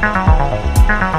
Música